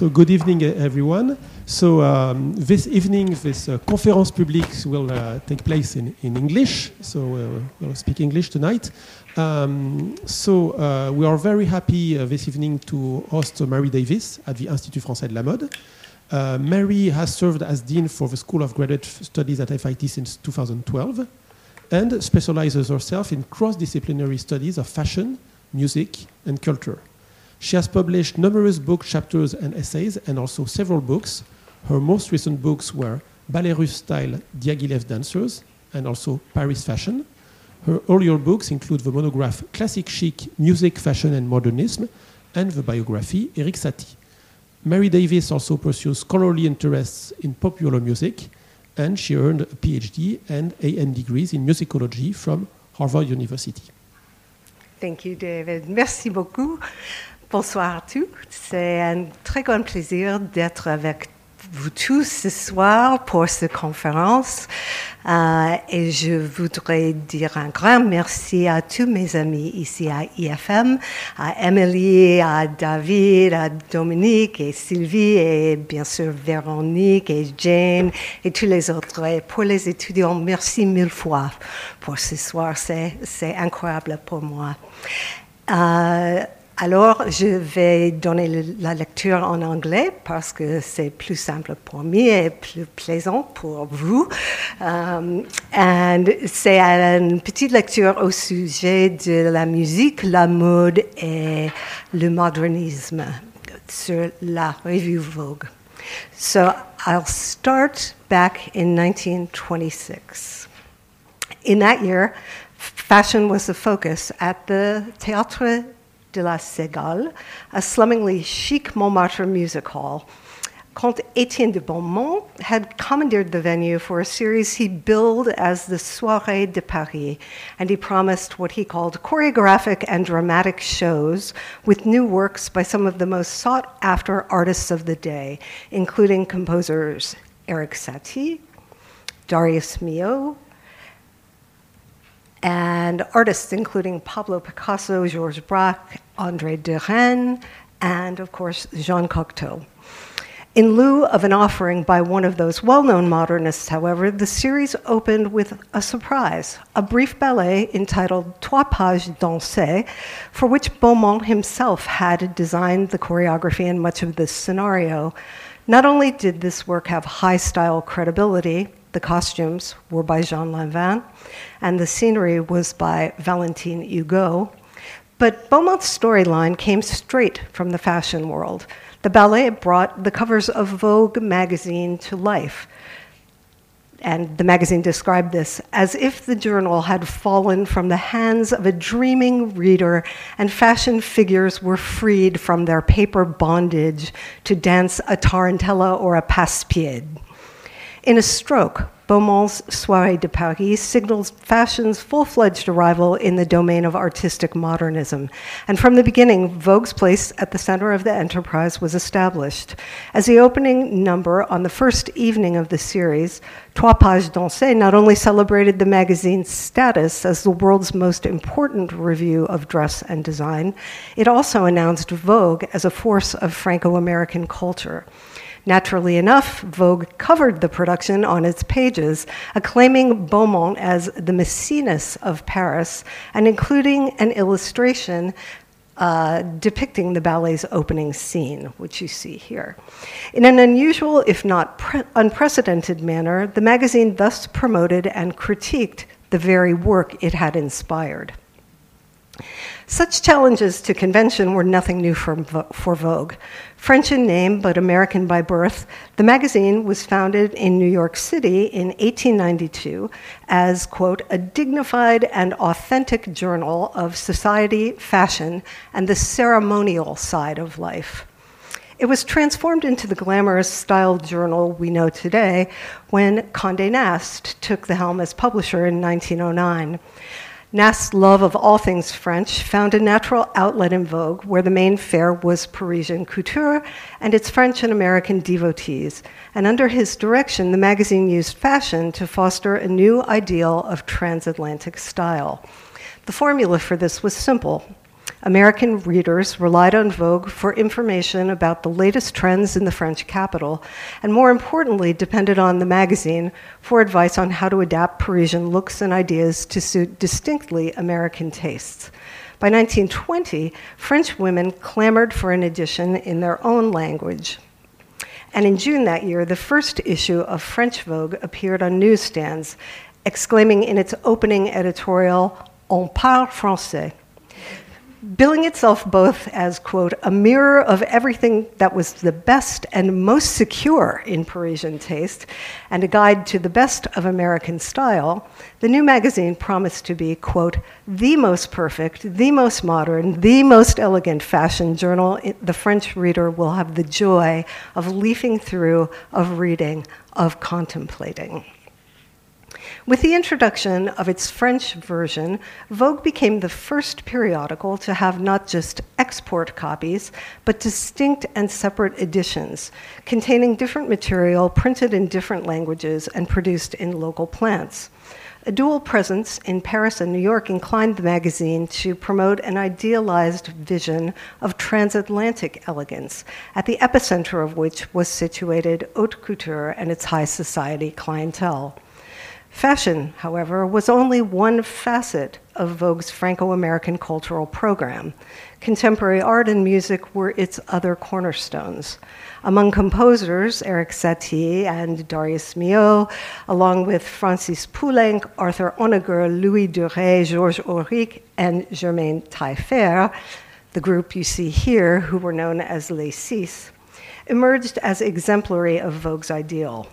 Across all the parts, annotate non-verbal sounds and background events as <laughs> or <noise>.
So good evening, everyone. So um, this evening, this uh, conférence public will uh, take place in, in English. So uh, we'll speak English tonight. Um, so uh, we are very happy uh, this evening to host Mary Davis at the Institut Français de la Mode. Uh, Mary has served as dean for the School of Graduate Studies at FIT since 2012 and specializes herself in cross-disciplinary studies of fashion, music, and culture. She has published numerous book chapters and essays, and also several books. Her most recent books were Ballet Russe Style Diaghilev Dancers and also Paris Fashion. Her earlier books include the monograph Classic Chic, Music, Fashion, and Modernism, and the biography Erik Satie. Mary Davis also pursues scholarly interests in popular music, and she earned a PhD and AM degrees in musicology from Harvard University. Thank you, David. Merci beaucoup. Bonsoir à tous. C'est un très grand plaisir d'être avec vous tous ce soir pour cette conférence. Euh, et je voudrais dire un grand merci à tous mes amis ici à IFM, à Emily, à David, à Dominique et Sylvie et bien sûr Véronique et Jane et tous les autres. Et pour les étudiants, merci mille fois pour ce soir. C'est incroyable pour moi. Euh, alors, je vais donner la lecture en anglais parce que c'est plus simple pour moi et plus plaisant pour vous. Um, c'est une petite lecture au sujet de la musique, la mode et le modernisme sur la revue Vogue. So, I'll start back in 1926. In that year, fashion was the focus at the Théâtre de la Cigale, a slummingly chic Montmartre music hall. Comte Etienne de Beaumont had commandeered the venue for a series he billed as the Soirée de Paris, and he promised what he called choreographic and dramatic shows with new works by some of the most sought after artists of the day, including composers Erik Satie, Darius Milhaud, and artists including Pablo Picasso, Georges Braque, André Derain, and of course, Jean Cocteau. In lieu of an offering by one of those well known modernists, however, the series opened with a surprise a brief ballet entitled Trois Pages Dansées, for which Beaumont himself had designed the choreography and much of the scenario. Not only did this work have high style credibility, the costumes were by Jean Lanvin, and the scenery was by Valentine Hugo. But Beaumont's storyline came straight from the fashion world. The ballet brought the covers of Vogue magazine to life. And the magazine described this as if the journal had fallen from the hands of a dreaming reader and fashion figures were freed from their paper bondage to dance a tarantella or a passe-pied. In a stroke, Beaumont's Soirée de Paris signals fashion's full fledged arrival in the domain of artistic modernism. And from the beginning, Vogue's place at the center of the enterprise was established. As the opening number on the first evening of the series, Trois Pages Dansées not only celebrated the magazine's status as the world's most important review of dress and design, it also announced Vogue as a force of Franco American culture. Naturally enough, Vogue covered the production on its pages, acclaiming Beaumont as the Maecenas of Paris and including an illustration uh, depicting the ballet's opening scene, which you see here. In an unusual, if not pre- unprecedented manner, the magazine thus promoted and critiqued the very work it had inspired. Such challenges to convention were nothing new for, for Vogue. French in name but American by birth, the magazine was founded in New York City in 1892 as, quote, a dignified and authentic journal of society, fashion, and the ceremonial side of life. It was transformed into the glamorous style journal we know today when Condé Nast took the helm as publisher in 1909. Nast's love of all things French found a natural outlet in Vogue, where the main fare was Parisian couture and its French and American devotees. And under his direction, the magazine used fashion to foster a new ideal of transatlantic style. The formula for this was simple American readers relied on Vogue for information about the latest trends in the French capital, and more importantly, depended on the magazine for advice on how to adapt Parisian looks and ideas to suit distinctly American tastes. By 1920, French women clamored for an edition in their own language. And in June that year, the first issue of French Vogue appeared on newsstands, exclaiming in its opening editorial, On parle français billing itself both as, quote, a mirror of everything that was the best and most secure in Parisian taste and a guide to the best of American style, the new magazine promised to be, quote, the most perfect, the most modern, the most elegant fashion journal the French reader will have the joy of leafing through, of reading, of contemplating. With the introduction of its French version, Vogue became the first periodical to have not just export copies, but distinct and separate editions containing different material printed in different languages and produced in local plants. A dual presence in Paris and New York inclined the magazine to promote an idealized vision of transatlantic elegance, at the epicenter of which was situated haute couture and its high society clientele. Fashion, however, was only one facet of Vogue's Franco American cultural program. Contemporary art and music were its other cornerstones. Among composers, Erik Satie and Darius Milhaud, along with Francis Poulenc, Arthur Honegger, Louis Durey, Georges Auric, and Germaine Tailleferre, the group you see here, who were known as Les Six, emerged as exemplary of Vogue's ideal.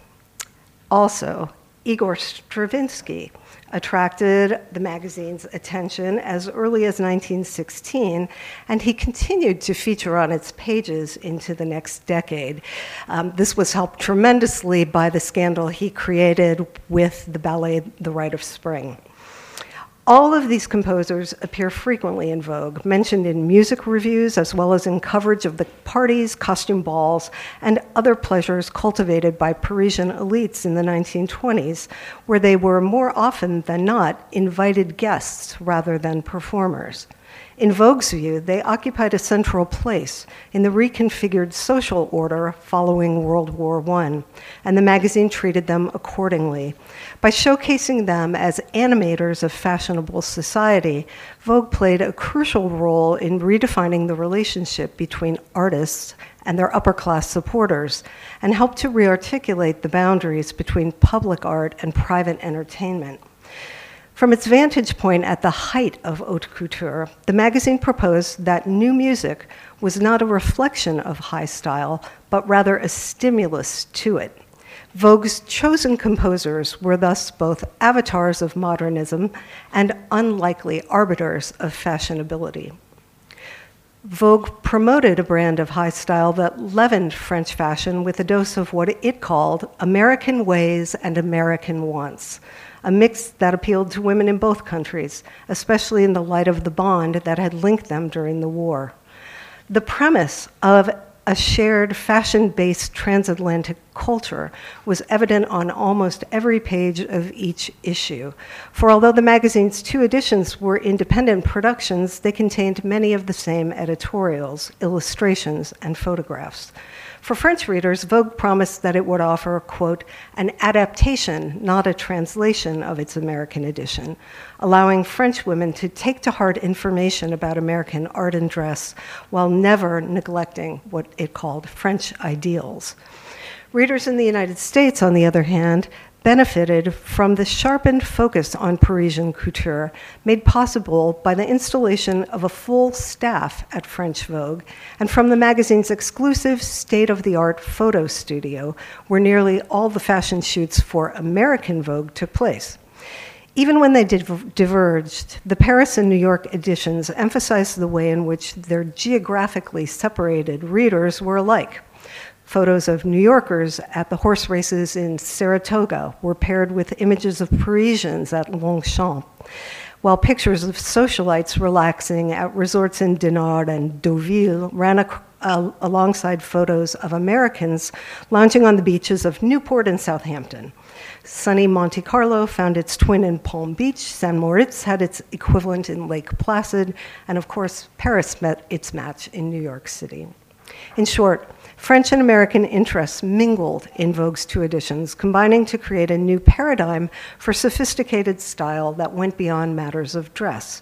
Also, Igor Stravinsky attracted the magazine's attention as early as 1916, and he continued to feature on its pages into the next decade. Um, this was helped tremendously by the scandal he created with the ballet The Rite of Spring. All of these composers appear frequently in Vogue, mentioned in music reviews as well as in coverage of the parties, costume balls, and other pleasures cultivated by Parisian elites in the 1920s, where they were more often than not invited guests rather than performers. In Vogue's view, they occupied a central place in the reconfigured social order following World War I, and the magazine treated them accordingly. By showcasing them as animators of fashionable society, Vogue played a crucial role in redefining the relationship between artists and their upper class supporters, and helped to rearticulate the boundaries between public art and private entertainment. From its vantage point at the height of haute couture, the magazine proposed that new music was not a reflection of high style, but rather a stimulus to it. Vogue's chosen composers were thus both avatars of modernism and unlikely arbiters of fashionability. Vogue promoted a brand of high style that leavened French fashion with a dose of what it called American ways and American wants a mix that appealed to women in both countries, especially in the light of the bond that had linked them during the war. The premise of a shared fashion based transatlantic culture was evident on almost every page of each issue. For although the magazine's two editions were independent productions, they contained many of the same editorials, illustrations, and photographs. For French readers, Vogue promised that it would offer, quote, an adaptation, not a translation of its American edition, allowing French women to take to heart information about American art and dress while never neglecting what it called French ideals. Readers in the United States, on the other hand, benefited from the sharpened focus on Parisian couture made possible by the installation of a full staff at French Vogue and from the magazine's exclusive state of the art photo studio, where nearly all the fashion shoots for American Vogue took place. Even when they diverged, the Paris and New York editions emphasized the way in which their geographically separated readers were alike. Photos of New Yorkers at the horse races in Saratoga were paired with images of Parisians at Longchamp, while pictures of socialites relaxing at resorts in Dinard and Deauville ran ac- uh, alongside photos of Americans lounging on the beaches of Newport and Southampton. Sunny Monte Carlo found its twin in Palm Beach, San Moritz had its equivalent in Lake Placid, and of course, Paris met its match in New York City. In short, French and American interests mingled in Vogue's two editions, combining to create a new paradigm for sophisticated style that went beyond matters of dress.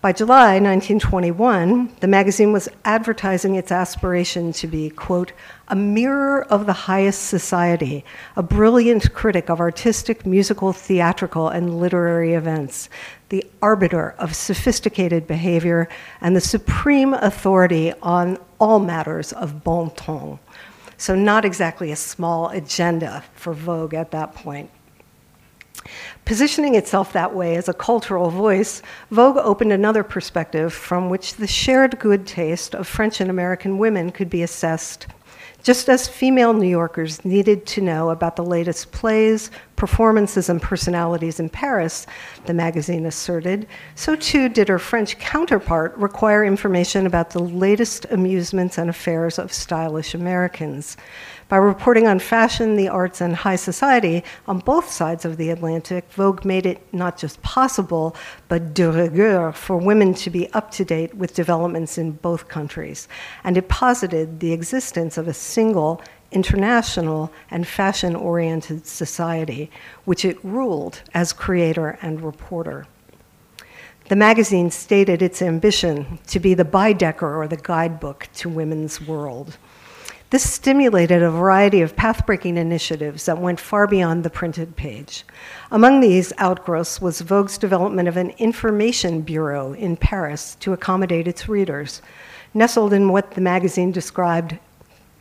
By July 1921, the magazine was advertising its aspiration to be, quote, a mirror of the highest society, a brilliant critic of artistic, musical, theatrical, and literary events, the arbiter of sophisticated behavior, and the supreme authority on all matters of bon ton. So, not exactly a small agenda for Vogue at that point. Positioning itself that way as a cultural voice, Vogue opened another perspective from which the shared good taste of French and American women could be assessed just as female New Yorkers needed to know about the latest plays, performances, and personalities in Paris, the magazine asserted, so too did her French counterpart require information about the latest amusements and affairs of stylish Americans. By reporting on fashion, the arts, and high society on both sides of the Atlantic, Vogue made it not just possible, but de rigueur for women to be up to date with developments in both countries. And it posited the existence of a single international and fashion oriented society, which it ruled as creator and reporter. The magazine stated its ambition to be the Baedeker or the guidebook to women's world. This stimulated a variety of path-breaking initiatives that went far beyond the printed page. Among these outgrowths was Vogue's development of an information bureau in Paris to accommodate its readers. Nestled in what the magazine described,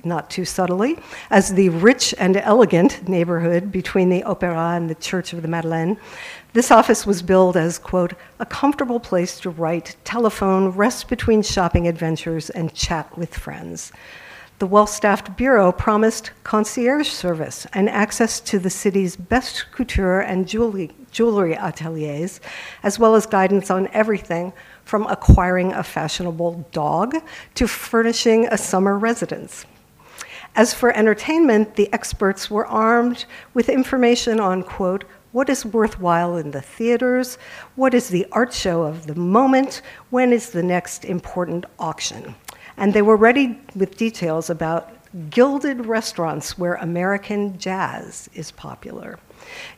not too subtly, as the rich and elegant neighborhood between the Opera and the Church of the Madeleine, this office was billed as, quote, a comfortable place to write, telephone, rest between shopping adventures, and chat with friends. The well staffed bureau promised concierge service and access to the city's best couture and jewelry, jewelry ateliers, as well as guidance on everything from acquiring a fashionable dog to furnishing a summer residence. As for entertainment, the experts were armed with information on, quote, what is worthwhile in the theaters? What is the art show of the moment? When is the next important auction? And they were ready with details about gilded restaurants where American jazz is popular.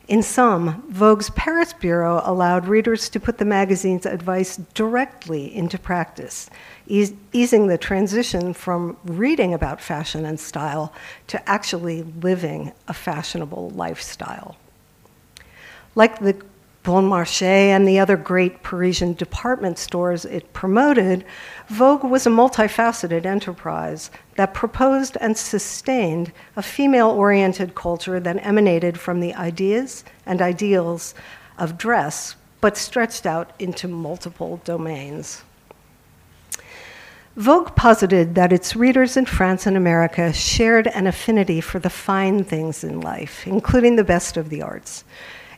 In sum, Vogue's Paris Bureau allowed readers to put the magazine's advice directly into practice, eas- easing the transition from reading about fashion and style to actually living a fashionable lifestyle. Like the Bon Marché and the other great Parisian department stores it promoted, Vogue was a multifaceted enterprise that proposed and sustained a female oriented culture that emanated from the ideas and ideals of dress, but stretched out into multiple domains. Vogue posited that its readers in France and America shared an affinity for the fine things in life, including the best of the arts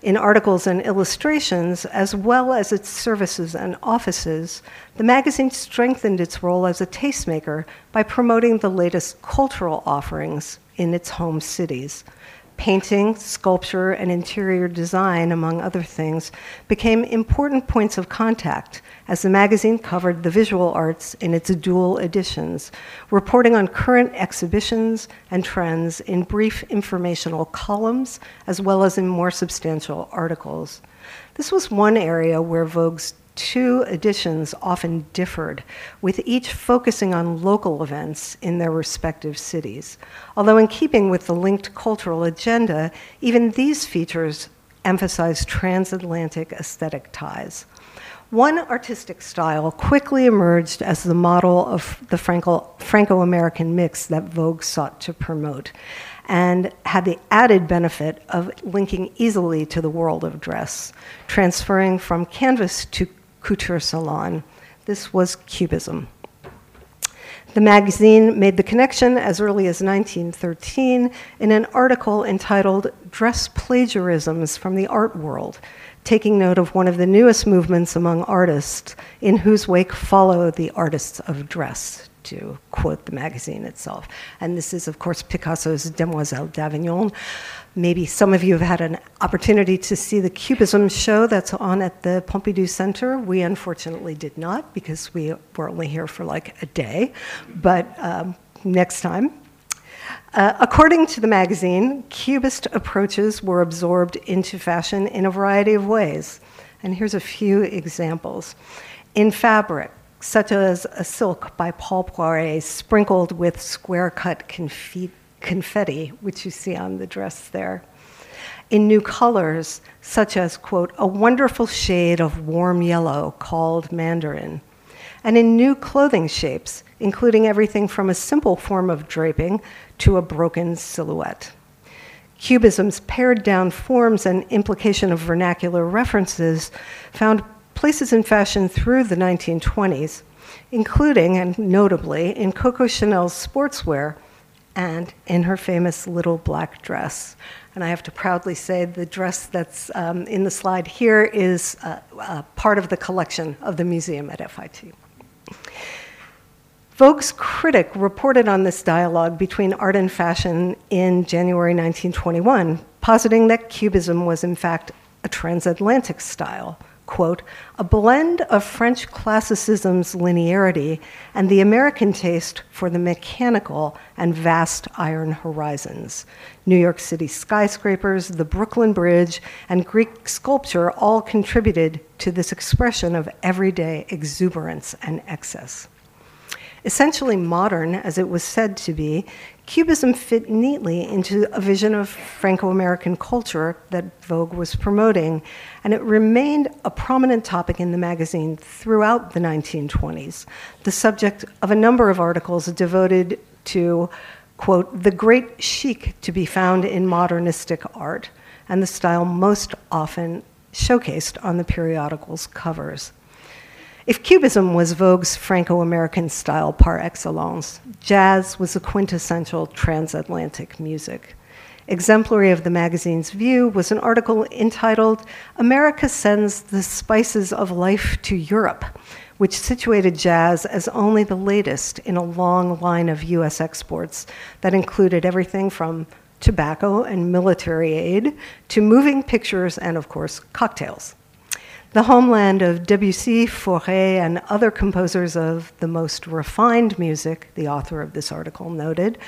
in articles and illustrations, as well as its services and offices, the magazine strengthened its role as a tastemaker by promoting the latest cultural offerings in its home cities. Painting, sculpture, and interior design, among other things, became important points of contact as the magazine covered the visual arts in its dual editions, reporting on current exhibitions and trends in brief informational columns as well as in more substantial articles. This was one area where Vogue's two editions often differed, with each focusing on local events in their respective cities. Although, in keeping with the linked cultural agenda, even these features emphasize transatlantic aesthetic ties. One artistic style quickly emerged as the model of the Franco American mix that Vogue sought to promote and had the added benefit of linking easily to the world of dress, transferring from canvas to couture salon. This was Cubism. The magazine made the connection as early as 1913 in an article entitled Dress Plagiarisms from the Art World, taking note of one of the newest movements among artists, in whose wake follow the artists of dress to quote the magazine itself. And this is, of course, Picasso's Demoiselle d'Avignon. Maybe some of you have had an opportunity to see the Cubism show that's on at the Pompidou Center. We unfortunately did not because we were only here for like a day, but um, next time. Uh, according to the magazine, Cubist approaches were absorbed into fashion in a variety of ways. And here's a few examples. In fabric, such as a silk by Paul Poiret sprinkled with square cut confetti, which you see on the dress there. In new colors, such as, quote, a wonderful shade of warm yellow called mandarin. And in new clothing shapes, including everything from a simple form of draping to a broken silhouette. Cubism's pared down forms and implication of vernacular references found places in fashion through the 1920s, including and notably in Coco Chanel's sportswear and in her famous little black dress. And I have to proudly say the dress that's um, in the slide here is uh, uh, part of the collection of the museum at FIT. Vogue's critic reported on this dialogue between art and fashion in January 1921, positing that Cubism was in fact a transatlantic style quote, a blend of French classicism's linearity and the American taste for the mechanical and vast iron horizons. New York City skyscrapers, the Brooklyn Bridge, and Greek sculpture all contributed to this expression of everyday exuberance and excess. Essentially modern, as it was said to be, Cubism fit neatly into a vision of Franco American culture that Vogue was promoting, and it remained a prominent topic in the magazine throughout the 1920s, the subject of a number of articles devoted to, quote, the great chic to be found in modernistic art, and the style most often showcased on the periodical's covers. If Cubism was Vogue's Franco American style par excellence, jazz was the quintessential transatlantic music. Exemplary of the magazine's view was an article entitled America Sends the Spices of Life to Europe, which situated jazz as only the latest in a long line of US exports that included everything from tobacco and military aid to moving pictures and, of course, cocktails the homeland of Debussy, Fauré, and other composers of the most refined music, the author of this article noted,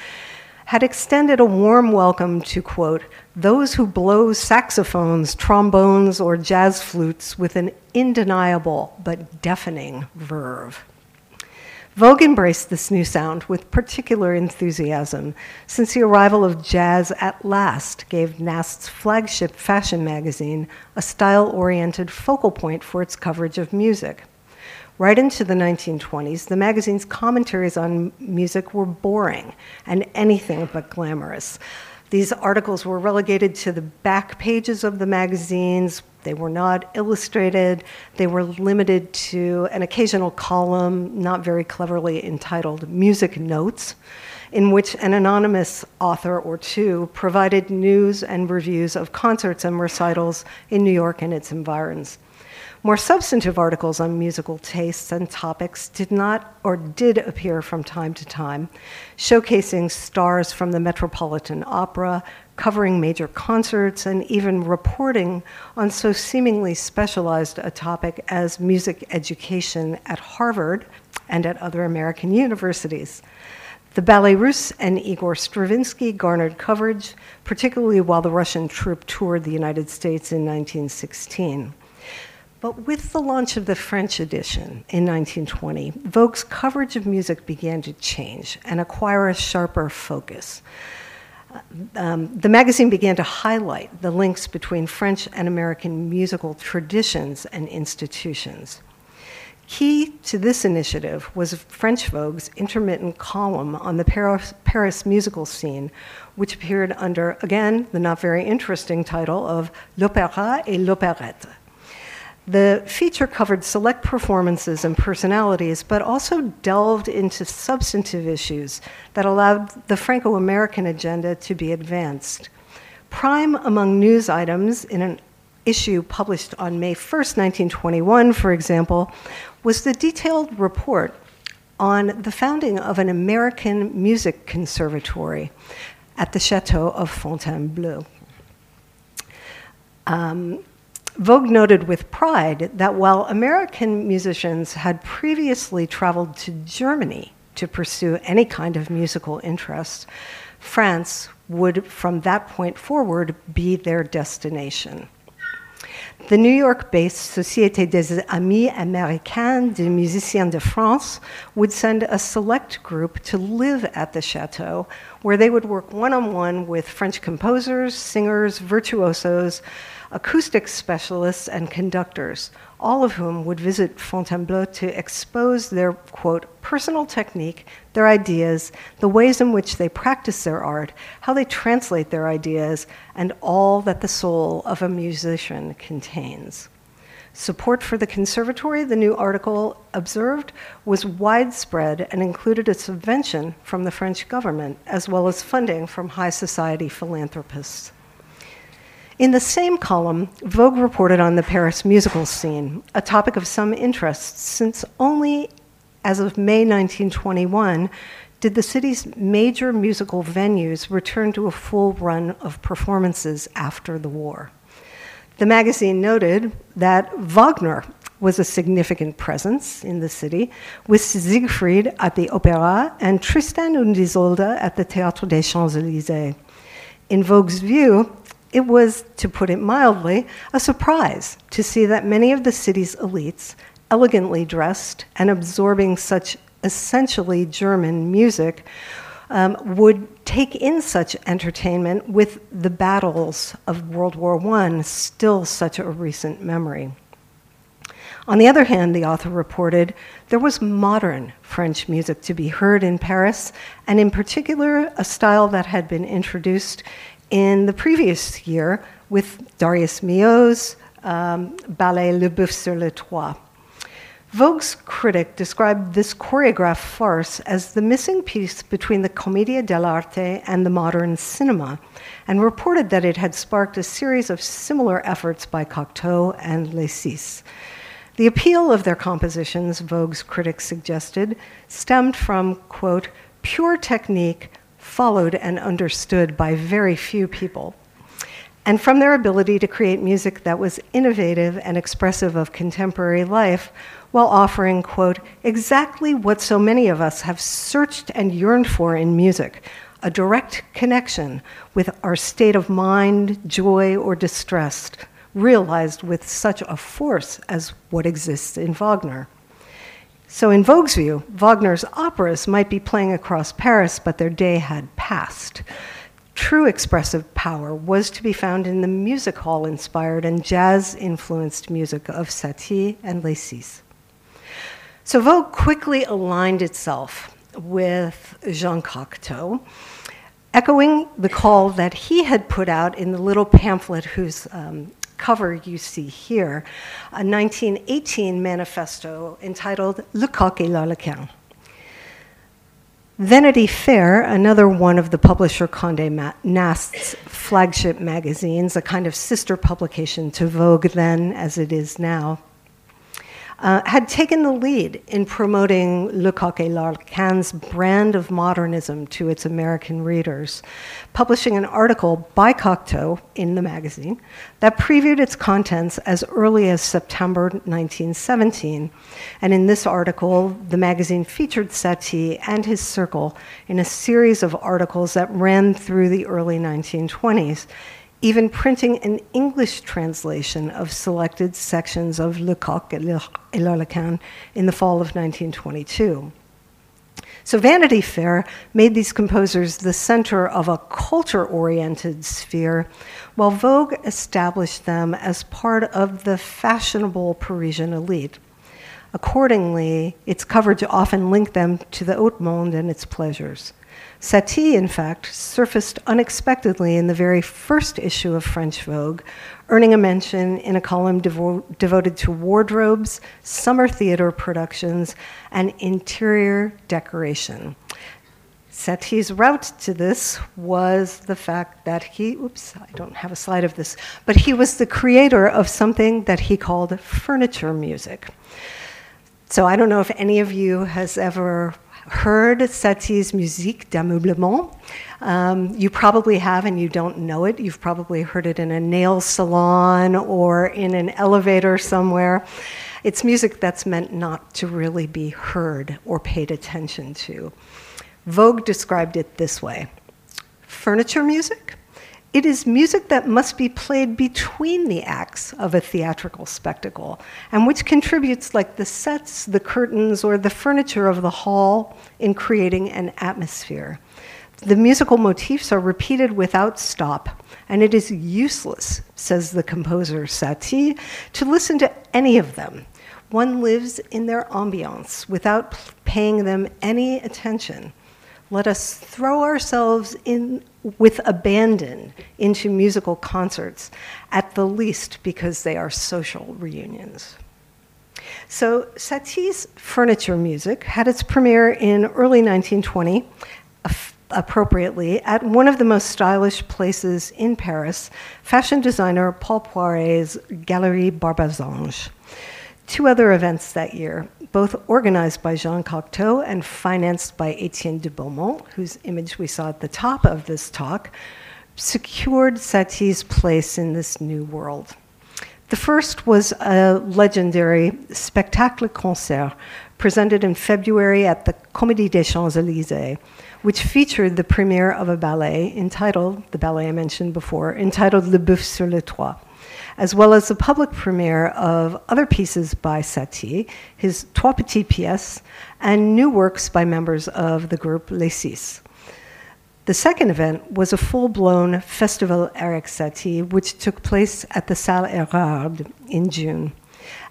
had extended a warm welcome to, quote, those who blow saxophones, trombones, or jazz flutes with an undeniable but deafening verve. Vogue embraced this new sound with particular enthusiasm, since the arrival of jazz at last gave Nast's flagship fashion magazine a style oriented focal point for its coverage of music. Right into the 1920s, the magazine's commentaries on music were boring and anything but glamorous. These articles were relegated to the back pages of the magazines, they were not illustrated. They were limited to an occasional column, not very cleverly entitled Music Notes, in which an anonymous author or two provided news and reviews of concerts and recitals in New York and its environs. More substantive articles on musical tastes and topics did not or did appear from time to time, showcasing stars from the Metropolitan Opera, covering major concerts, and even reporting on so seemingly specialized a topic as music education at Harvard and at other American universities. The Ballet Russe and Igor Stravinsky garnered coverage, particularly while the Russian troupe toured the United States in 1916. But with the launch of the French edition in 1920, Vogue's coverage of music began to change and acquire a sharper focus um, the magazine began to highlight the links between French and American musical traditions and institutions. Key to this initiative was French Vogue's intermittent column on the Paris, Paris, musical scene, which appeared under, again, the not very interesting title of L'Opéra et l'Opérette. The feature covered select performances and personalities, but also delved into substantive issues that allowed the Franco American agenda to be advanced. Prime among news items in an issue published on May 1st, 1921, for example, was the detailed report on the founding of an American music conservatory at the Chateau of Fontainebleau. Um, Vogue noted with pride that while American musicians had previously traveled to Germany to pursue any kind of musical interest, France would, from that point forward, be their destination. The New York based Société des Amis Américains des Musiciens de France would send a select group to live at the chateau, where they would work one on one with French composers, singers, virtuosos, acoustic specialists, and conductors, all of whom would visit Fontainebleau to expose their, quote, personal technique, their ideas, the ways in which they practice their art, how they translate their ideas, and all that the soul of a musician contains. Support for the conservatory, the new article observed, was widespread and included a subvention from the French government, as well as funding from high society philanthropists. In the same column, Vogue reported on the Paris musical scene, a topic of some interest since only as of May 1921 did the city's major musical venues return to a full run of performances after the war. The magazine noted that Wagner was a significant presence in the city, with Siegfried at the Opera and Tristan und Isolde at the Théâtre des Champs-Élysées. In Vogue's view, it was, to put it mildly, a surprise to see that many of the city's elites, elegantly dressed and absorbing such essentially German music, um, would take in such entertainment with the battles of World War I still such a recent memory. On the other hand, the author reported there was modern French music to be heard in Paris, and in particular, a style that had been introduced in the previous year with Darius Milhaud's um, ballet Le Boeuf sur le Toit. Vogue's critic described this choreographed farce as the missing piece between the Commedia dell'arte and the modern cinema, and reported that it had sparked a series of similar efforts by Cocteau and Les Six. The appeal of their compositions, Vogue's critics suggested, stemmed from, quote, pure technique followed and understood by very few people. And from their ability to create music that was innovative and expressive of contemporary life while offering, quote, exactly what so many of us have searched and yearned for in music a direct connection with our state of mind, joy, or distress, realized with such a force as what exists in Wagner. So, in Vogue's view, Wagner's operas might be playing across Paris, but their day had passed. True expressive power was to be found in the music hall inspired and jazz influenced music of Satie and Six. So, Vogue quickly aligned itself with Jean Cocteau, echoing the call that he had put out in the little pamphlet whose um, cover you see here, a 1918 manifesto entitled Le Coq et l'Arlequin. Vanity Fair, another one of the publisher Condé Nast's flagship magazines, a kind of sister publication to Vogue then as it is now, uh, had taken the lead in promoting Le Coq et l'Arlequin's brand of modernism to its American readers, publishing an article by Cocteau in the magazine that previewed its contents as early as September 1917. And in this article, the magazine featured Satie and his circle in a series of articles that ran through the early 1920s even printing an English translation of selected sections of Le Coq et l'Arlequin in the fall of 1922. So Vanity Fair made these composers the center of a culture oriented sphere, while Vogue established them as part of the fashionable Parisian elite. Accordingly, its coverage often linked them to the haute monde and its pleasures. Satie, in fact, surfaced unexpectedly in the very first issue of French Vogue, earning a mention in a column devo- devoted to wardrobes, summer theater productions, and interior decoration. Satie's route to this was the fact that he, oops, I don't have a slide of this, but he was the creator of something that he called furniture music. So I don't know if any of you has ever heard Satie's Musique d'Ameublement. Um, you probably have and you don't know it. You've probably heard it in a nail salon or in an elevator somewhere. It's music that's meant not to really be heard or paid attention to. Vogue described it this way furniture music. It is music that must be played between the acts of a theatrical spectacle, and which contributes, like the sets, the curtains, or the furniture of the hall, in creating an atmosphere. The musical motifs are repeated without stop, and it is useless, says the composer Satie, to listen to any of them. One lives in their ambiance without paying them any attention. Let us throw ourselves in with abandon into musical concerts, at the least because they are social reunions. So Satie's furniture music had its premiere in early 1920, appropriately, at one of the most stylish places in Paris, fashion designer Paul Poiret's Galerie Barbazange two other events that year, both organized by Jean Cocteau and financed by Etienne de Beaumont, whose image we saw at the top of this talk, secured Satie's place in this new world. The first was a legendary spectacle concert presented in February at the Comédie des Champs-Élysées, which featured the premiere of a ballet entitled, the ballet I mentioned before, entitled Le Boeuf sur le Toit as well as the public premiere of other pieces by Satie, his Trois Petites Pièces, and new works by members of the group Les Six. The second event was a full blown Festival Erik Satie, which took place at the Salle Erard in June.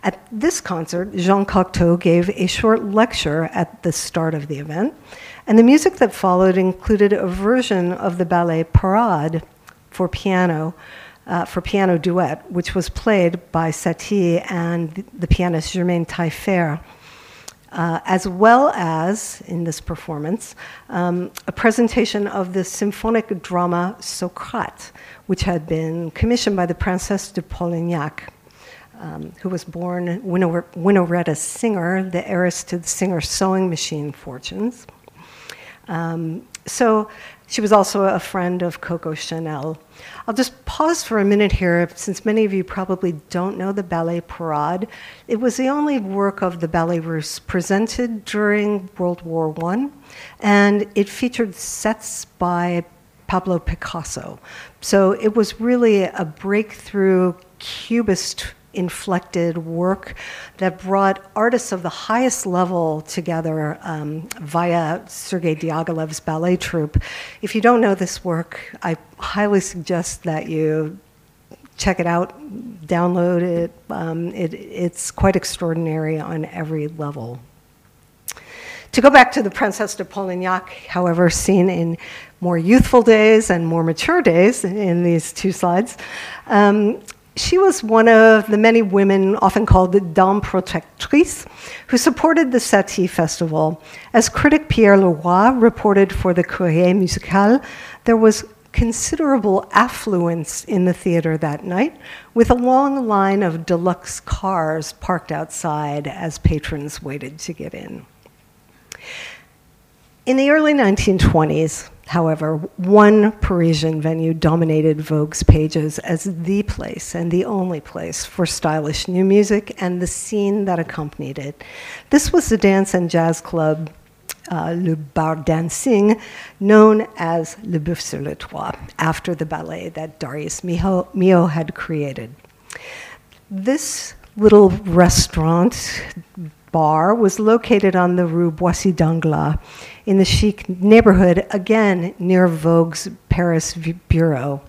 At this concert, Jean Cocteau gave a short lecture at the start of the event, and the music that followed included a version of the ballet Parade for piano uh, for piano duet, which was played by Satie and the pianist Germaine Tailleferre. Uh, as well as, in this performance, um, a presentation of the symphonic drama Socrate, which had been commissioned by the Princesse de Polignac, um, who was born Winnaretta Singer, the heiress to the Singer sewing machine fortunes. Um, so she was also a friend of Coco Chanel. I'll just pause for a minute here, since many of you probably don't know the Ballet Parade. It was the only work of the Ballet Russe presented during World War I, and it featured sets by Pablo Picasso. So it was really a breakthrough cubist inflected work that brought artists of the highest level together um, via Sergei Diaghilev's ballet troupe. If you don't know this work, I highly suggest that you check it out, download it. Um, it it's quite extraordinary on every level. To go back to the Princess de Polignac, however, seen in more youthful days and more mature days in these two slides, um, she was one of the many women, often called the Dame Protectrice, who supported the Satie Festival. As critic Pierre Leroy reported for the Courrier Musical, there was considerable affluence in the theater that night, with a long line of deluxe cars parked outside as patrons waited to get in. In the early 1920s, however, one Parisian venue dominated Vogue's pages as the place and the only place for stylish new music and the scene that accompanied it. This was the dance and jazz club uh, Le Bar Dancing, known as Le Boeuf sur le Toit, after the ballet that Darius Milhaud had created. This little restaurant bar was located on the Rue Boissy d'Anglas in the chic neighborhood, again near Vogue's Paris bureau.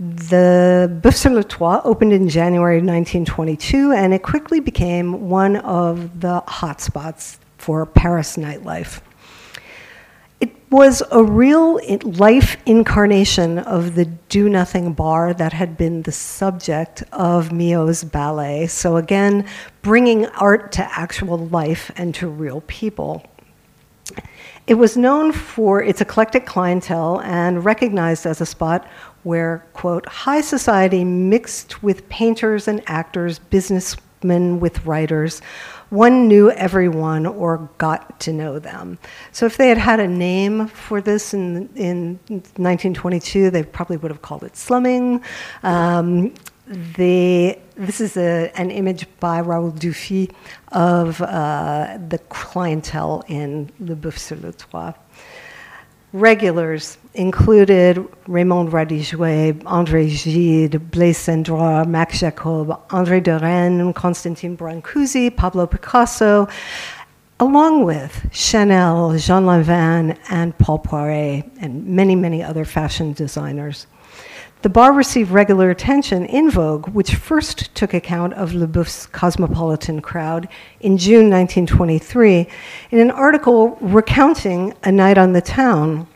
The Boeuf sur le Toit opened in January 1922, and it quickly became one of the hotspots for Paris nightlife. It was a real eh, life incarnation of the do nothing bar that had been the subject of Milhaud's ballet. So, again, bringing art to actual life and to real people. It was known for its eclectic clientele and recognized as a spot where, quote, high society mixed with painters and actors, businessmen with writers, one knew everyone or got to know them. So if they had had a name for this in, in 1922, they probably would have called it slumming. Um, the, this is a, an image by Raoul Dufy of uh, the clientele in Le Boeuf sur le Toit. Regulars included Raymond Radiguet, André Gide, Blaise Cendrars, Max Jacob, André Derain, Constantine Brancusi, Pablo Picasso, along with Chanel, Jean Lanvin, and Paul Poiret, and many, many other fashion designers. The bar received regular attention in Vogue, which first took account of Le Boeuf's cosmopolitan crowd in June 1923 in an article recounting a night on the town.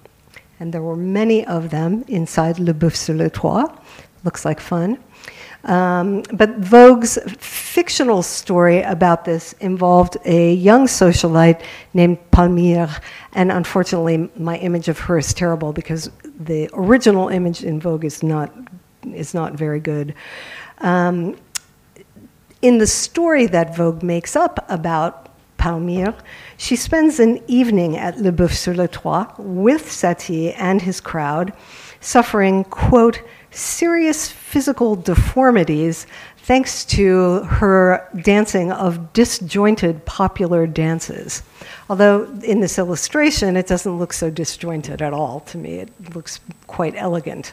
And there were many of them inside Le Boeuf sur le Toit. Looks like fun. Um, but Vogue's fictional story about this involved a young socialite named Palmyre, and unfortunately, my image of her is terrible because the original image in Vogue is not, is not very good. Um, in the story that Vogue makes up about Palmyre, she spends an evening at Le Boeuf sur le Toit with Satie and his crowd, suffering, quote, serious physical deformities thanks to her dancing of disjointed popular dances. Although in this illustration, it doesn't look so disjointed at all to me, it looks quite elegant.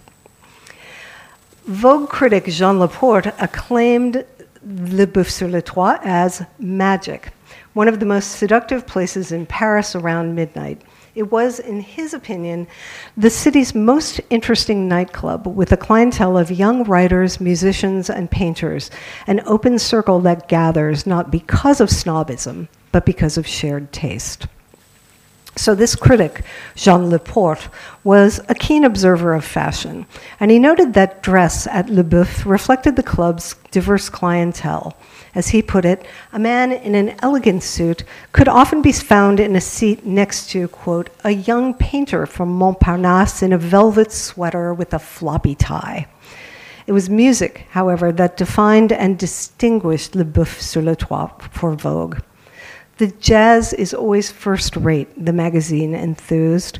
Vogue critic Jean Laporte acclaimed Le Boeuf sur le Toit as magic, one of the most seductive places in Paris around midnight. It was, in his opinion, the city's most interesting nightclub with a clientele of young writers, musicians, and painters, an open circle that gathers not because of snobism, but because of shared taste. So, this critic, Jean Laporte, was a keen observer of fashion, and he noted that dress at Le Boeuf reflected the club's diverse clientele. As he put it, a man in an elegant suit could often be found in a seat next to, quote, a young painter from Montparnasse in a velvet sweater with a floppy tie. It was music, however, that defined and distinguished Le Boeuf sur le Toit for Vogue. The jazz is always first rate, the magazine enthused.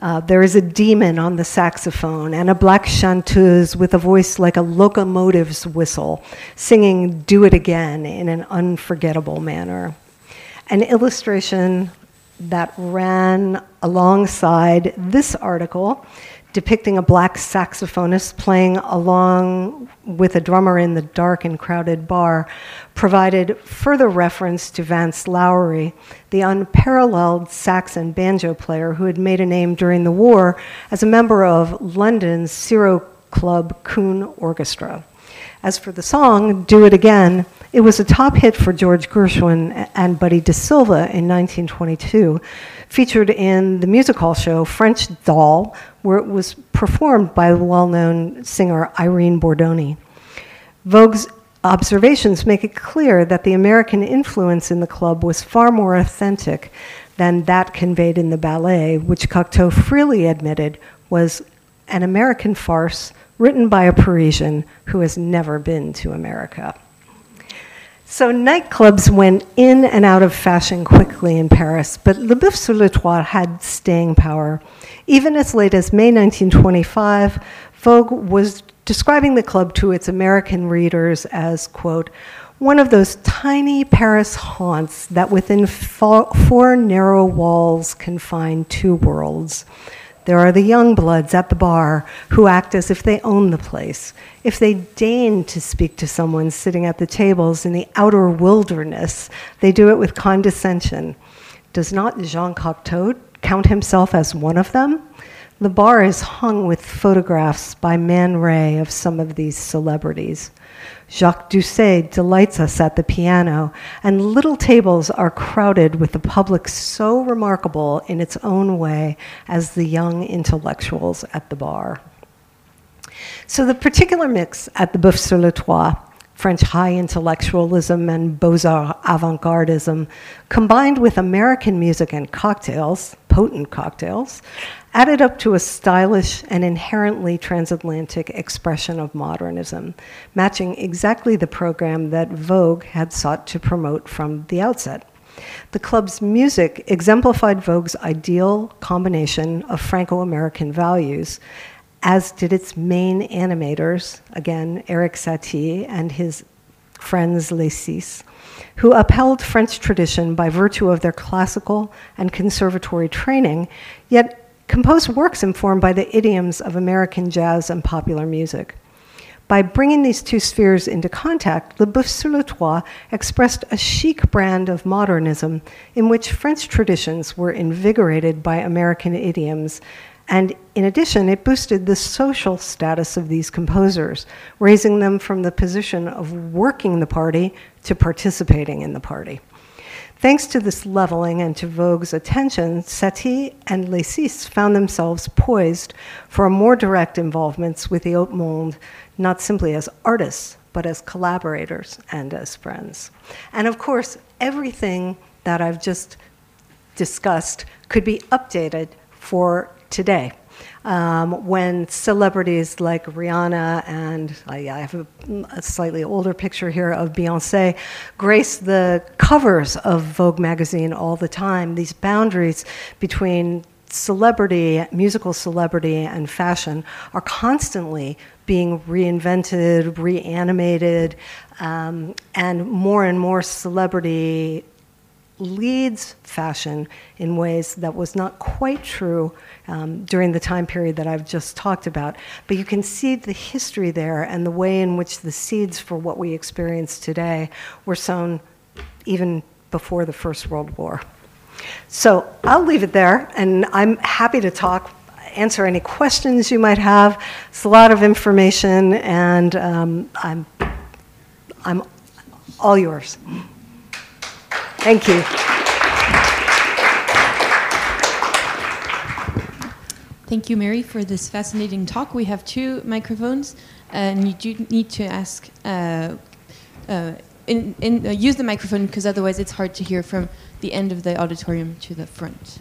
Uh, there is a demon on the saxophone and a black chanteuse with a voice like a locomotive's whistle, singing Do It Again in an unforgettable manner. An illustration that ran alongside this article depicting a black saxophonist playing along with a drummer in the dark and crowded bar, provided further reference to Vance Lowry, the unparalleled sax and banjo player who had made a name during the war as a member of London's Ciro Club Coon Orchestra. As for the song, Do It Again, it was a top hit for George Gershwin and Buddy DeSylva in 1922, featured in the music hall show French Doll, where it was performed by the well known singer Irene Bordoni. Vogue's observations make it clear that the American influence in the club was far more authentic than that conveyed in the ballet, which Cocteau freely admitted was an American farce written by a Parisian who has never been to America. So nightclubs went in and out of fashion quickly in Paris, but Le Boeuf sur le Toit had staying power. Even as late as May 1925, Vogue was describing the club to its American readers as, quote, one of those tiny Paris haunts that within four narrow walls confine two worlds. There are the young bloods at the bar who act as if they own the place. If they deign to speak to someone sitting at the tables in the outer wilderness, they do it with condescension. Does not Jean Cocteau count himself as one of them? The bar is hung with photographs by Man Ray of some of these celebrities. Jacques Doucet delights us at the piano, and little tables are crowded with a public so remarkable in its own way as the young intellectuals at the bar. So, the particular mix at the Boeuf sur le Toit, French high intellectualism and Beaux Arts avant gardism, combined with American music and cocktails, potent cocktails, added up to a stylish and inherently transatlantic expression of modernism, matching exactly the program that Vogue had sought to promote from the outset. The club's music exemplified Vogue's ideal combination of Franco American values, as did its main animators, again, Erik Satie and his friends Les Six, who upheld French tradition by virtue of their classical and conservatory training, yet composed works informed by the idioms of American jazz and popular music. By bringing these two spheres into contact, Le Boeuf sur le Toit expressed a chic brand of modernism in which French traditions were invigorated by American idioms. And in addition, it boosted the social status of these composers, raising them from the position of working the party to participating in the party. Thanks to this leveling and to Vogue's attention, Satie and Les Six found themselves poised for more direct involvement with the Haute Monde, not simply as artists, but as collaborators and as friends. And of course, everything that I've just discussed could be updated for today um, when celebrities like Rihanna and I have a, a, slightly older picture here of Beyonce grace the covers of Vogue magazine all the time. These boundaries between celebrity, musical celebrity, and fashion are constantly being reinvented, reanimated, um, and more and more celebrity leads fashion in ways that was not quite true um, during the time period that I've just talked about. But you can see the history there and the way in which the seeds for what we experience today were sown even before the First World War. So I'll leave it there, and I'm happy to talk, answer any questions you might have. It's a lot of information, and um, I'm, I'm all yours. Thank you. Thank you, Mary, for this fascinating talk. We have two microphones, and you do need to ask, uh, uh, in, in, uh, use the microphone because otherwise it's hard to hear from the end of the auditorium to the front.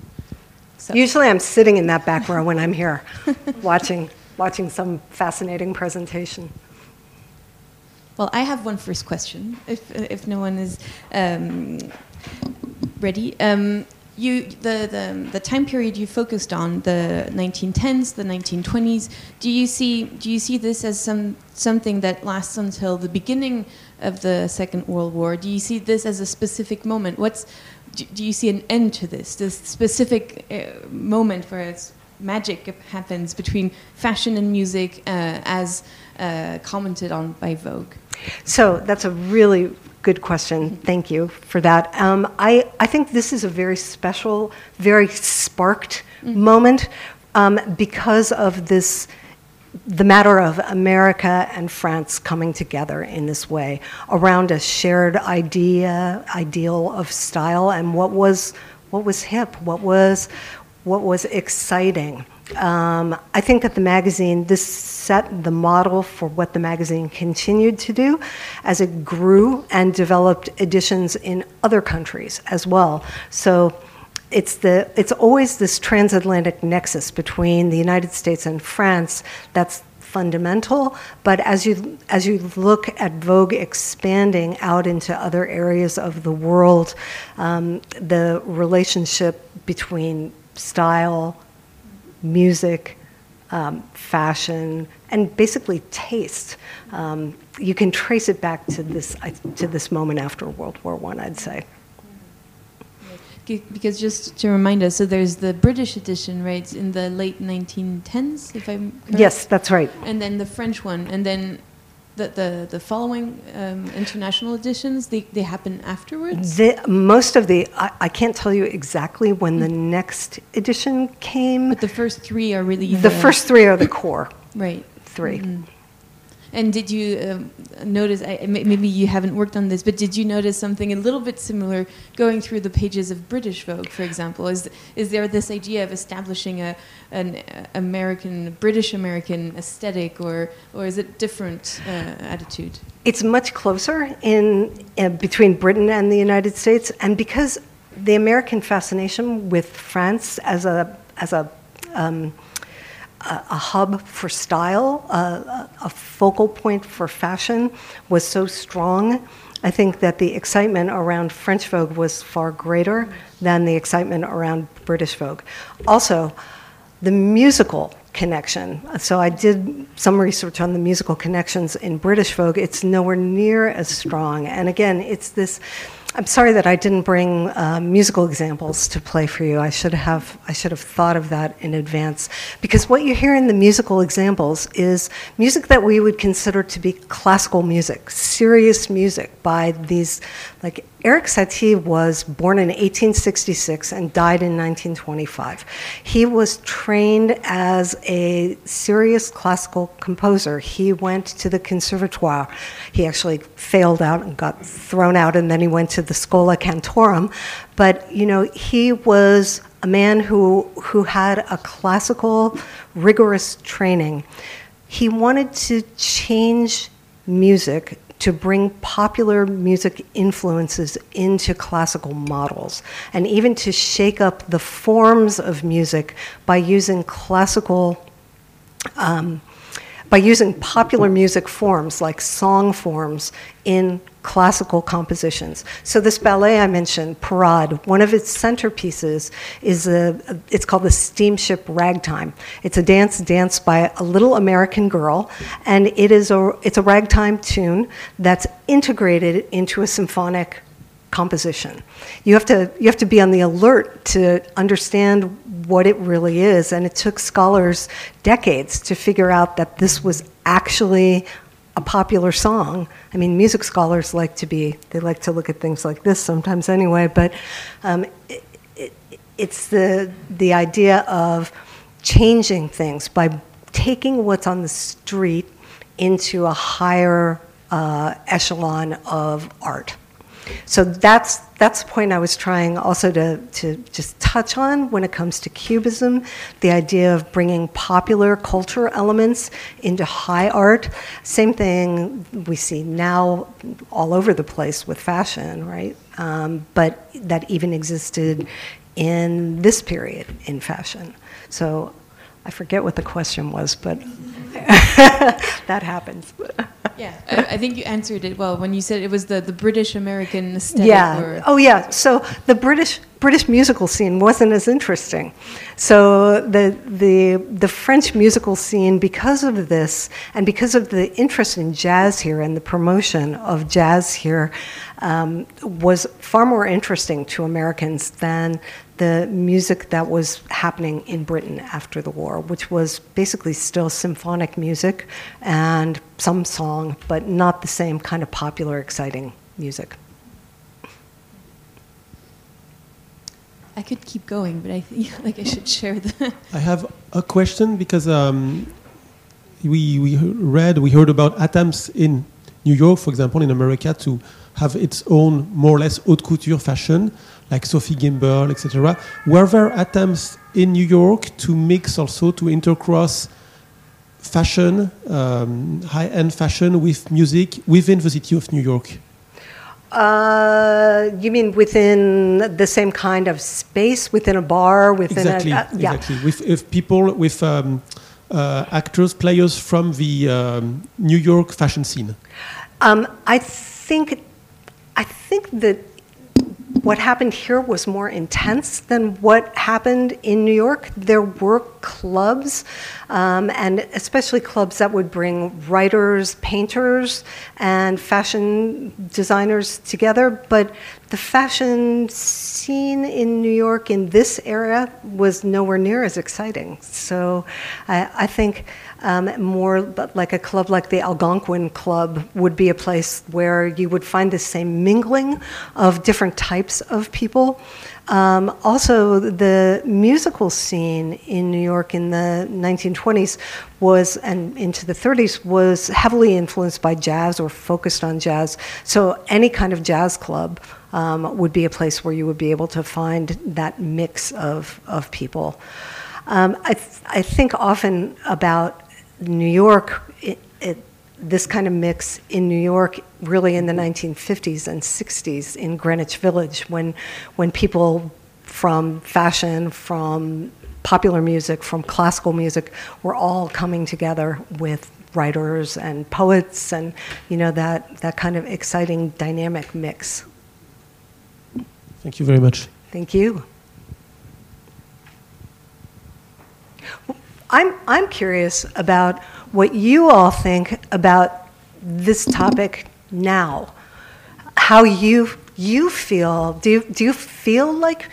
So. Usually I'm sitting in that back row when I'm here, <laughs> watching, watching some fascinating presentation. Well, I have one first question, if, if no one is um, ready. Um, you the, the the time period you focused on the 1910s the 1920s do you see do you see this as some something that lasts until the beginning of the second world war? Do you see this as a specific moment? What's do, do you see an end to this? This specific uh, moment where it's magic happens between fashion and music uh, as uh, commented on by vogue. So that's a really good question. Thank you for that. Um, I, I think this is a very special, very sparked mm-hmm. moment um, because of this the matter of America and France coming together in this way around a shared idea, ideal of style, and what was what was hip, what was what was exciting. Um, I think that the magazine, this set the model for what the magazine continued to do as it grew and developed editions in other countries as well. So it's, the, it's always this transatlantic nexus between the United States and France that's fundamental. But as you, as you look at Vogue expanding out into other areas of the world, um, the relationship between style, music, um, fashion, and basically taste. Um, you can trace it back to this to this moment after World War One. I'd say. Because just to remind us, so there's the British edition, right, in the late 1910s, if I'm correct? Yes, that's right. And then the French one, and then the, the, the following um, international editions, they, they happen afterwards? The, most of the, I, I, can't tell you exactly when the next edition came. But the first three are really the, the first three are the core. Right. 3 mm-hmm. And did you um, notice, I, maybe you haven't worked on this, but did you notice something a little bit similar going through the pages of British Vogue, for example? Is, is there this idea of establishing a, an American, British American aesthetic, or, or is it different uh, attitude? It's much closer in, uh, between Britain and the United States, and because the American fascination with France as a, as a um, a, hub for style, a, a focal point for fashion, was so strong. I think that the excitement around French Vogue was far greater than the excitement around British Vogue. Also, the musical connection. So I did some research on the musical connections in British Vogue. It's nowhere near as strong. And again, it's this I'm sorry that I didn't bring uh, musical examples to play for you. I should have I should have thought of that in advance because what you hear in the musical examples is music that we would consider to be classical music, serious music by these like Erik Satie was born in 1866 and died in 1925. He was trained as a serious classical composer. He went to the conservatoire. He actually failed out and got thrown out, and then he went to the Schola Cantorum. But you know, he was a man who who had a classical, rigorous training. He wanted to change music to bring popular music influences into classical models and even to shake up the forms of music by using classical um, by using popular music forms like song forms in classical compositions. So this ballet I mentioned, Parade, one of its centerpieces is a, it's called the Steamship Ragtime. It's a dance danced by a little American girl, and it is a it's a ragtime tune that's integrated into a symphonic composition. You have to you have to be on the alert to understand what it really is, and it took scholars decades to figure out that this was actually a popular song. I mean, music scholars like to be, they like to look at things like this sometimes anyway, but um, it, it, it's the, the idea of changing things by taking what's on the street into a higher uh, echelon of art. So that's that's the point I was trying also to, to just touch on when it comes to cubism, the idea of bringing popular culture elements into high art. Same thing we see now all over the place with fashion, right? Um, but that even existed in this period in fashion. So I forget what the question was, but <laughs> that happens. <laughs> yeah, I, I, think you answered it well when you said it was the, the British American aesthetic. Yeah. Or... Oh, yeah. So the British British musical scene wasn't as interesting. So the the the French musical scene, because of this, and because of the interest in jazz here and the promotion of jazz here, um, was far more interesting to Americans than the music that was happening in Britain after the war, which was basically still symphonic music and some song, but not the same kind of popular, exciting music. I could keep going, but I think <laughs> like I should share the. I have a question because um, we we read we heard about ATAMS in New York, for example, in America, to have its own more or less haute couture fashion, like Sophie Gimbel, etc. Were there attempts in New York to mix also to intercross fashion, um, high-end fashion with music within the city of New York? Uh, you mean within the same kind of space, within a bar, within exactly, a uh, yeah. exactly. With if people, with um, uh, actors, players from the um, New York fashion scene. Um, I think I think that what happened here was more intense than what happened in New York. There were clubs, um, and especially clubs that would bring writers, painters, and fashion designers together. But the fashion scene in New York in this era was nowhere near as exciting. So I, I think um, more but like a club like the Algonquin Club would be a place where you would find the same mingling of different types of people. Um, also, the musical scene in New York in the 1920s was, and into the 30s, was heavily influenced by jazz or focused on jazz. So, any kind of jazz club um, would be a place where you would be able to find that mix of, of people. Um, I, th- I think often about New York, it, it, this kind of mix in New York really in the mm-hmm. 1950s and 60s in Greenwich Village when, when people from fashion, from popular music, from classical music, were all coming together with writers and poets and you know that, that kind of exciting dynamic mix. Thank you very much. Thank you. I'm, I'm curious about what you all think about this topic now. How you, you feel. Do you, do you feel like,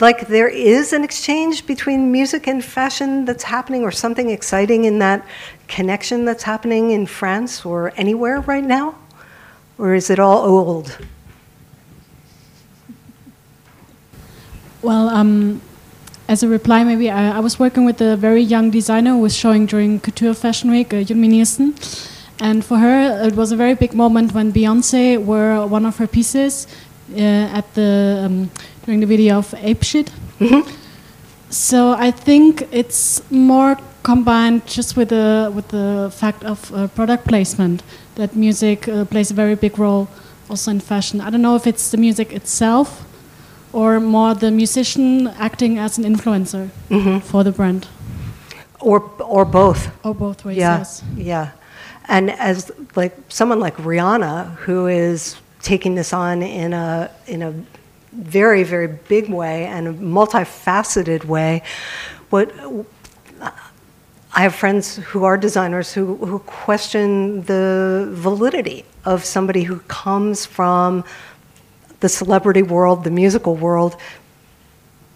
like there is an exchange between music and fashion that's happening, or something exciting in that connection that's happening in France or anywhere right now? Or is it all old? Well, um, as a reply, maybe I, I, was working with a very young designer who was showing during Couture Fashion Week, uh, Yunmi Nielsen. And for her, it was a very big moment when Beyonce wore one of her pieces uh, at the um, during the video of Ape Shit. Mm -hmm. So I think it's more combined just with the with the fact of uh, product placement that music uh, plays a very big role also in fashion. I don't know if it's the music itself or more the musician acting as an influencer mm -hmm. for the brand? Or, or both. Or both ways, yeah, yes. Yeah. And as like someone like Rihanna, who is taking this on in a, in a very, very big way and a multifaceted way, what I have friends who are designers who, who question the validity of somebody who comes from the celebrity world, the musical world,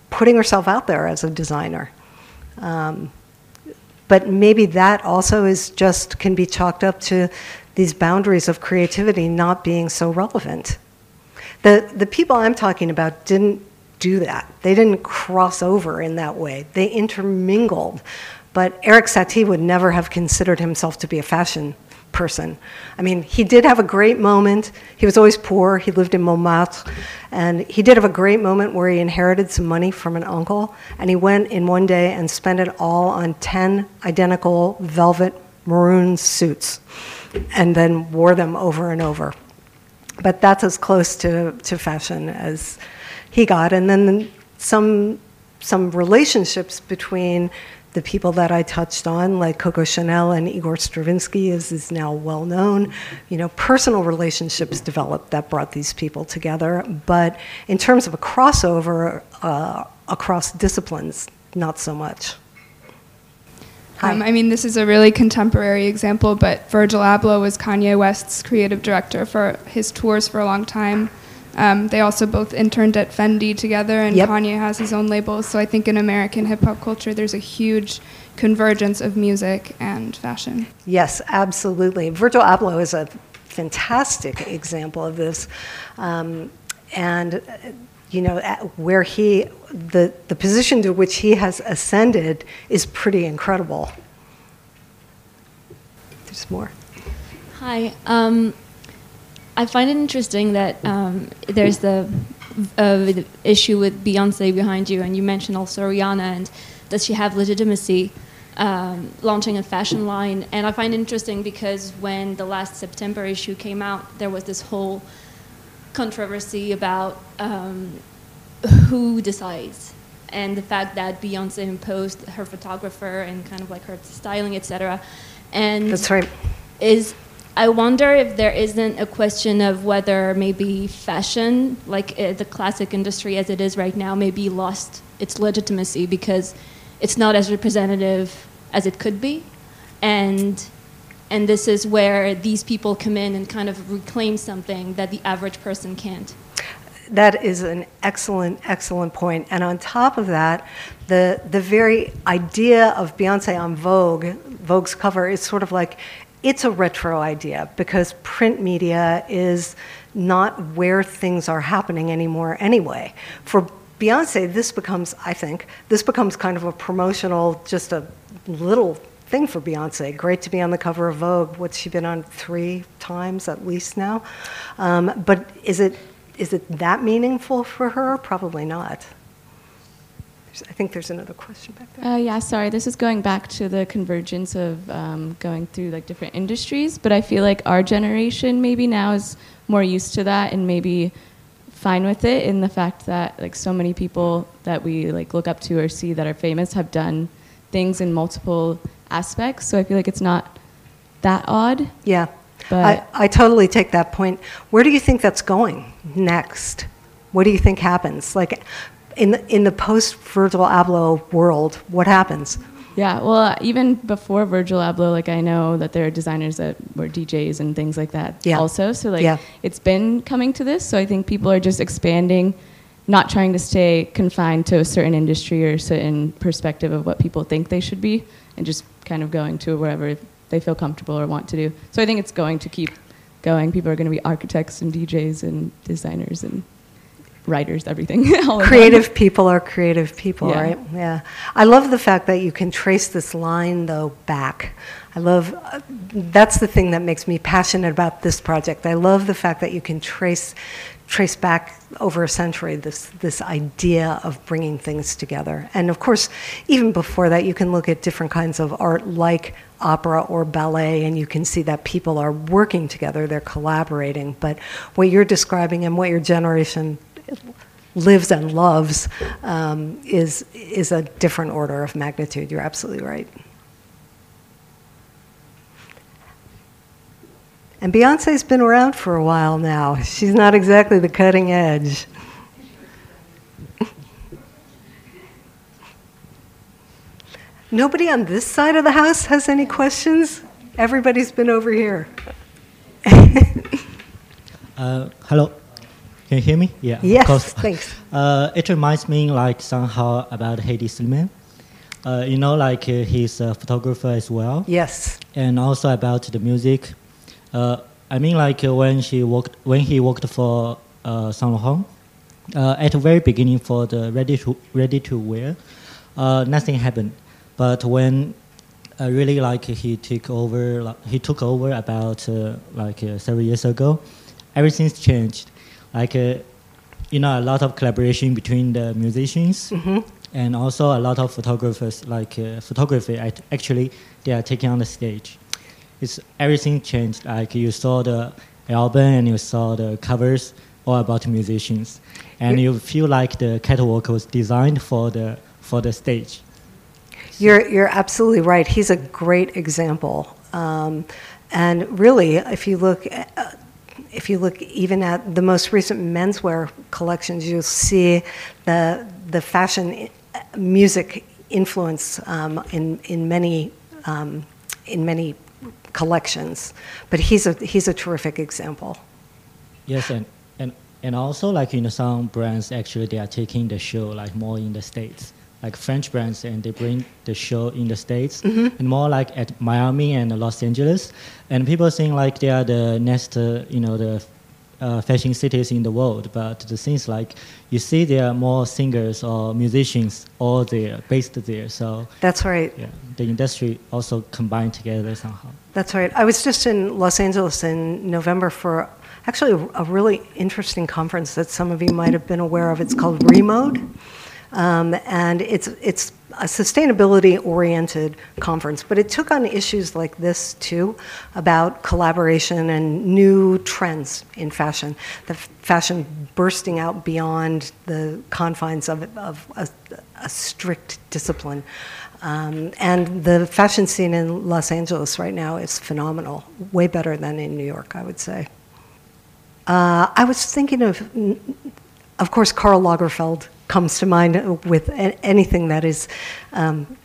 putting herself out there as a designer. Um, but maybe that also is just can be chalked up to these boundaries of creativity not being so relevant. The, the people I'm talking about didn't do that. They didn't cross over in that way. They intermingled. But Erik Satie would never have considered himself to be a fashion person. I mean, he did have a great moment. He was always poor. He lived in Montmartre. And he did have a great moment where he inherited some money from an uncle. And he went in one day and spent it all on 10 identical velvet maroon suits and then wore them over and over. But that's as close to, to fashion as he got. And then some, some relationships between the people that I touched on, like Coco Chanel and Igor Stravinsky, is, is now well known. You know, personal relationships developed that brought these people together. But in terms of a crossover uh, across disciplines, not so much. Um, I mean, this is a really contemporary example, but Virgil Abloh was Kanye West's creative director for his tours for a long time. Um, they also both interned at Fendi together, and yep. Kanye has his own label. So I think in American hip hop culture, there's a huge convergence of music and fashion. Yes, absolutely. Virgil Abloh is a fantastic example of this. Um, and you know where he the the position to which he has ascended is pretty incredible there's more hi um, I find it interesting that um, there's the, uh, the, issue with Beyonce behind you, and you mentioned also Rihanna, and does she have legitimacy um, launching a fashion line? And I find it interesting because when the last September issue came out, there was this whole controversy about um, who decides and the fact that Beyonce imposed her photographer and kind of like her styling, etc. And that's right. Is I wonder if there isn't a question of whether maybe fashion, like uh, the classic industry as it is right now, maybe lost its legitimacy because it's not as representative as it could be. And, and this is where these people come in and kind of reclaim something that the average person can't. That is an excellent, excellent point. And on top of that, the, the very idea of Beyonce on Vogue, Vogue's cover, is sort of like it's a retro idea because print media is not where things are happening anymore anyway. For Beyonce, this becomes, I think, this becomes kind of a promotional, just a little thing for Beyonce. Great to be on the cover of Vogue. What's she been on three times at least now? Um, but is it is it that meaningful for her? Probably not. I think there's another question back there. Uh, yeah, sorry. This is going back to the convergence of um, going through like different industries, but I feel like our generation maybe now is more used to that and maybe fine with it in the fact that like so many people that we like look up to or see that are famous have done things in multiple aspects. So I feel like it's not that odd. Yeah. But I, I totally take that point. Where do you think that's going next? What do you think happens? Like in the, in the post Virgil Abloh world, what happens? Yeah, well, even before Virgil Abloh, like I know that there are designers that were DJs and things like that Yeah. also. So like Yeah. it's been coming to this. So I think people are just expanding, not trying to stay confined to a certain industry or a certain perspective of what people think they should be, and just kind of going to wherever they feel comfortable or want to do. So I think it's going to keep going. People are going to be architects and DJs and designers and writers, everything. <laughs> one. creative people are creative people, Yeah. right? Yeah. I love the fact that you can trace this line though back. I love uh, that's the thing that makes me passionate about this project. I love the fact that you can trace trace back over a century this this idea of bringing things together. And of course, even before that you can look at different kinds of art like opera or ballet and you can see that people are working together, they're collaborating. But what you're describing and what your generation lives and loves um, is is a different order of magnitude. You're absolutely right. And Beyonce's been around for a while now. She's not exactly the cutting edge. Nobody on this side of the house has any questions? Everybody's been over here. Uh, hello, can you hear me? Yeah, Yes, of course. thanks. <laughs> Uh, it reminds me like somehow about Hedi Slimane. Uh, you know, like uh, he's a photographer as well, Yes. and also about the music. Uh, I mean, like uh, when she worked, when he worked for uh, Saint Laurent, uh, at the very beginning for the ready to ready to wear, uh, nothing happened. But when uh, really like he took over, like, he took over about uh, like uh, several years ago, everything's changed. Like uh, you know, a lot of collaboration between the musicians and also a lot of photographers. Like uh, photography, actually, they are taking on the stage. It's everything changed. Like you saw the album and you saw the covers all about musicians, and you feel like the catwalk was designed for the for the stage. You're, you're absolutely right. He's a great example. Um, and really, if you look at, uh, if you look even at the most recent menswear collections, you'll see the, the fashion music influence um, in, in, many, um, in many collections. But he's a, he's a terrific example. Yes, and, and and also like you know some brands actually they are taking the show like more in the states, like French brands, and they bring the show in the states and more like at Miami and Los Angeles, and people think like they are the next uh, you know the uh, fashion cities in the world, but the things like you see there are more singers or musicians all there based there, so That's right. yeah, the industry also combined together somehow. That's right. I was just in Los Angeles in November for actually a, a really interesting conference that some of you might have been aware of. It's called Remode. Um, and it's, it's a sustainability oriented conference, but it took on issues like this too about collaboration and new trends in fashion, the f- fashion bursting out beyond the confines of, of a, a strict discipline. Um, and the fashion scene in Los Angeles right now is phenomenal, way better than in New York, I would say. Uh, I was thinking of, of course, Karl Lagerfeld comes to mind with anything that is um,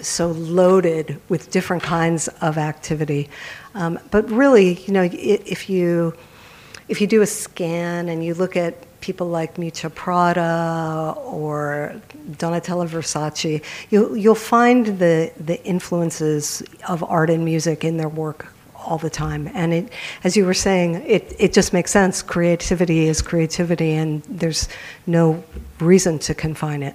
so loaded with different kinds of activity. Um, but really, you know, if you if you do a scan and you look at people like Miuccia Prada or Donatella Versace, you'll, you'll find the, the influences of art and music in their work all the time. And it, as you were saying, it, it just makes sense. Creativity is creativity, and there's no reason to confine it.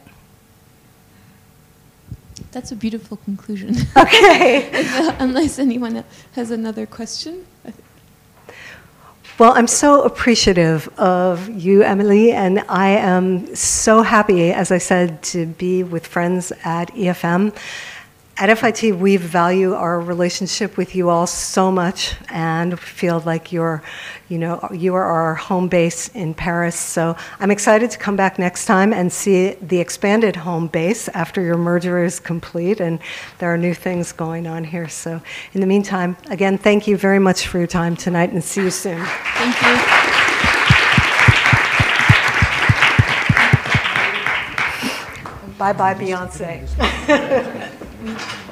That's a beautiful conclusion. <laughs> Okay. <laughs> Unless anyone has another question. Well, I'm so appreciative of you, Emily, and I am so happy, as I said, to be with friends at EFM. At FIT, we value our relationship with you all so much and feel like you're, you know, you are our home base in Paris. So I'm excited to come back next time and see the expanded home base after your merger is complete and there are new things going on here. So in the meantime, again, thank you very much for your time tonight and see you soon. Thank you. Bye bye, Beyonce. <laughs> Mm-hmm.